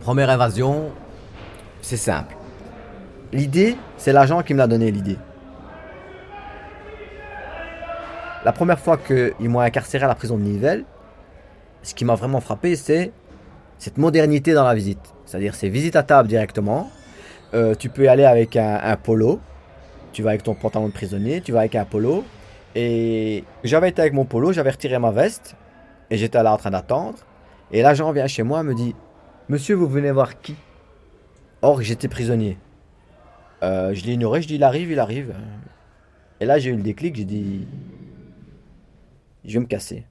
Première évasion, c'est simple. L'idée, c'est l'agent qui me l'a donné l'idée. La première fois qu'ils m'ont incarcéré à la prison de Nivelles, ce qui m'a vraiment frappé, c'est cette modernité dans la visite. C'est-à-dire, c'est visite à table directement. Euh, tu peux y aller avec un, polo. Tu vas avec ton pantalon de prisonnier, tu vas avec un polo. Et j'avais été avec mon polo, j'avais retiré ma veste. Et j'étais là en train d'attendre. Et l'agent vient chez moi et me dit Monsieur, vous venez voir qui? Or, j'étais prisonnier. Euh, je l'ai ignoré, je dis Il arrive, il arrive. Et là, j'ai eu le déclic, j'ai dit Je vais me casser.